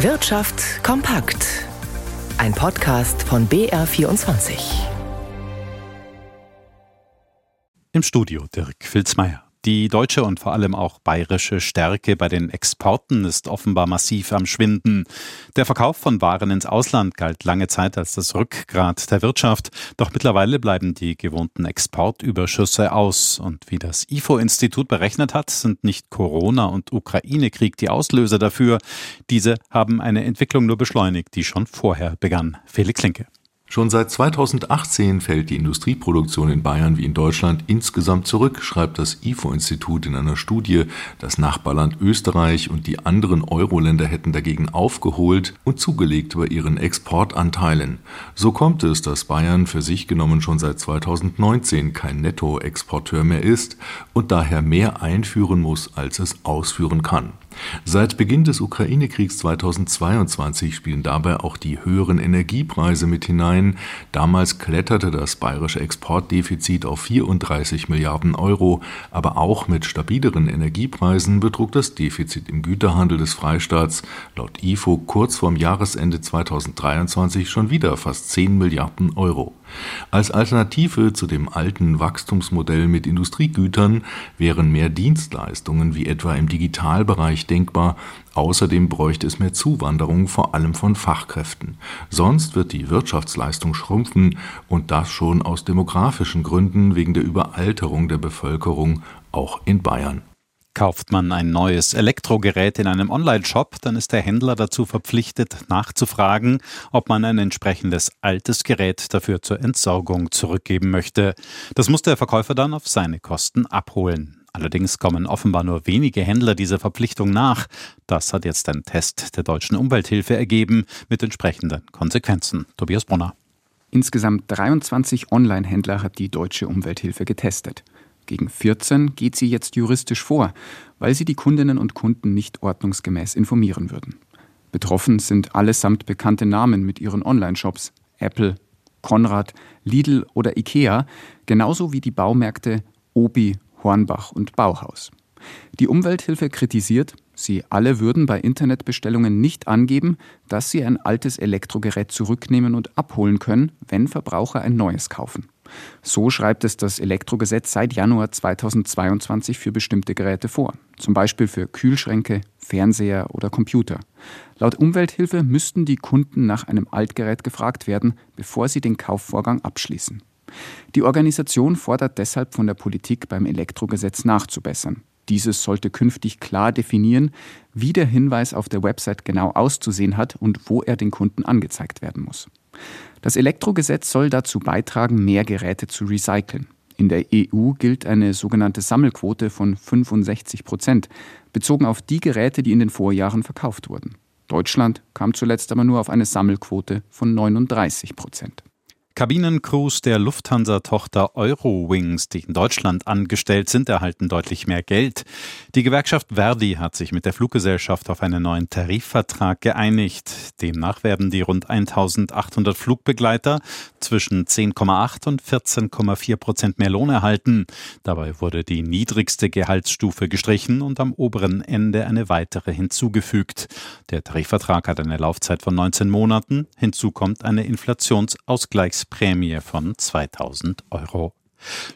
Wirtschaft kompakt. Ein Podcast von BR24. Im Studio Dirk Filzmeier. Die deutsche und vor allem auch bayerische Stärke bei den Exporten ist offenbar massiv am Schwinden. Der Verkauf von Waren ins Ausland galt lange Zeit als das Rückgrat der Wirtschaft, doch mittlerweile bleiben die gewohnten Exportüberschüsse aus. Und wie das IFO-Institut berechnet hat, sind nicht Corona und Ukraine-Krieg die Auslöser dafür. Diese haben eine Entwicklung nur beschleunigt, die schon vorher begann. Felix Klinke. Schon seit 2018 fällt die Industrieproduktion in Bayern wie in Deutschland insgesamt zurück, schreibt das IFO-Institut in einer Studie. Das Nachbarland Österreich und die anderen Euro-Länder hätten dagegen aufgeholt und zugelegt bei ihren Exportanteilen. So kommt es, dass Bayern für sich genommen schon seit 2019 kein Nettoexporteur mehr ist und daher mehr einführen muss, als es ausführen kann. Seit Beginn des Ukraine-Kriegs 2022 spielen dabei auch die höheren Energiepreise mit hinein. Damals kletterte das bayerische Exportdefizit auf 34 Milliarden Euro, aber auch mit stabileren Energiepreisen betrug das Defizit im Güterhandel des Freistaats laut IFO kurz vorm Jahresende 2023 schon wieder fast 10 Milliarden Euro. Als Alternative zu dem alten Wachstumsmodell mit Industriegütern wären mehr Dienstleistungen wie etwa im Digitalbereich denkbar, außerdem bräuchte es mehr Zuwanderung, vor allem von Fachkräften. Sonst wird die Wirtschaftsleistung schrumpfen und das schon aus demografischen Gründen wegen der Überalterung der Bevölkerung auch in Bayern. Kauft man ein neues Elektrogerät in einem Online-Shop, dann ist der Händler dazu verpflichtet, nachzufragen, ob man ein entsprechendes altes Gerät dafür zur Entsorgung zurückgeben möchte. Das muss der Verkäufer dann auf seine Kosten abholen. Allerdings kommen offenbar nur wenige Händler dieser Verpflichtung nach. Das hat jetzt ein Test der deutschen Umwelthilfe ergeben mit entsprechenden Konsequenzen. Tobias Brunner. Insgesamt 23 Online-Händler hat die deutsche Umwelthilfe getestet. Gegen 14 geht sie jetzt juristisch vor, weil sie die Kundinnen und Kunden nicht ordnungsgemäß informieren würden. Betroffen sind allesamt bekannte Namen mit ihren Online-Shops Apple, Konrad, Lidl oder Ikea, genauso wie die Baumärkte Obi, Hornbach und Bauhaus. Die Umwelthilfe kritisiert, sie alle würden bei Internetbestellungen nicht angeben, dass sie ein altes Elektrogerät zurücknehmen und abholen können, wenn Verbraucher ein neues kaufen. So schreibt es das Elektrogesetz seit Januar 2022 für bestimmte Geräte vor, zum Beispiel für Kühlschränke, Fernseher oder Computer. Laut Umwelthilfe müssten die Kunden nach einem Altgerät gefragt werden, bevor sie den Kaufvorgang abschließen. Die Organisation fordert deshalb von der Politik beim Elektrogesetz nachzubessern. Dieses sollte künftig klar definieren, wie der Hinweis auf der Website genau auszusehen hat und wo er den Kunden angezeigt werden muss. Das Elektrogesetz soll dazu beitragen, mehr Geräte zu recyceln. In der EU gilt eine sogenannte Sammelquote von 65 Prozent, bezogen auf die Geräte, die in den Vorjahren verkauft wurden. Deutschland kam zuletzt aber nur auf eine Sammelquote von 39 Prozent. Kabinencrews der Lufthansa-Tochter Eurowings, die in Deutschland angestellt sind, erhalten deutlich mehr Geld. Die Gewerkschaft Verdi hat sich mit der Fluggesellschaft auf einen neuen Tarifvertrag geeinigt. Demnach werden die rund 1800 Flugbegleiter zwischen 10,8 und 14,4 Prozent mehr Lohn erhalten. Dabei wurde die niedrigste Gehaltsstufe gestrichen und am oberen Ende eine weitere hinzugefügt. Der Tarifvertrag hat eine Laufzeit von 19 Monaten. Hinzu kommt eine Inflationsausgleichs Prämie von 2000 Euro.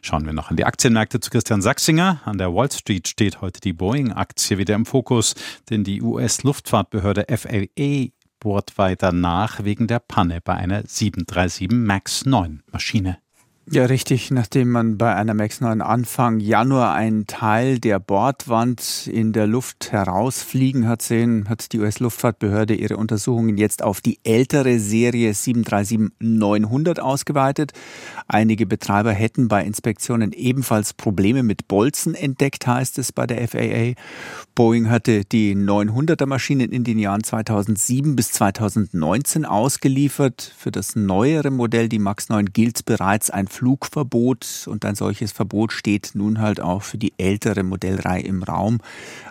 Schauen wir noch an die Aktienmärkte zu Christian Sachsinger. An der Wall Street steht heute die Boeing-Aktie wieder im Fokus, denn die US-Luftfahrtbehörde FAA bohrt weiter nach wegen der Panne bei einer 737 MAX 9 Maschine. Ja, richtig. Nachdem man bei einer MAX 9 Anfang Januar einen Teil der Bordwand in der Luft herausfliegen hat sehen, hat die US-Luftfahrtbehörde ihre Untersuchungen jetzt auf die ältere Serie 737-900 ausgeweitet. Einige Betreiber hätten bei Inspektionen ebenfalls Probleme mit Bolzen entdeckt, heißt es bei der FAA. Boeing hatte die 900er Maschinen in den Jahren 2007 bis 2019 ausgeliefert. Für das neuere Modell, die MAX 9, gilt bereits ein Flugverbot und ein solches Verbot steht nun halt auch für die ältere Modellreihe im Raum.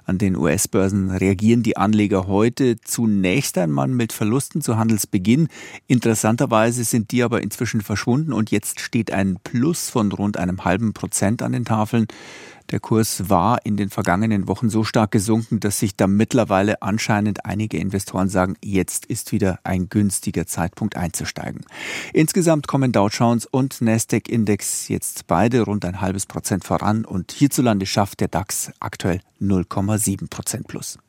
An den US-Börsen reagieren die Anleger heute zunächst einmal mit Verlusten zu Handelsbeginn. Interessanterweise sind die aber inzwischen verschwunden und jetzt steht ein Plus von rund einem halben Prozent an den Tafeln. Der Kurs war in den vergangenen Wochen so stark gesunken, dass sich da mittlerweile anscheinend einige Investoren sagen, jetzt ist wieder ein günstiger Zeitpunkt einzusteigen. Insgesamt kommen Dow Jones und Nasdaq Index jetzt beide rund ein halbes Prozent voran und hierzulande schafft der DAX aktuell 0,7 Prozent plus.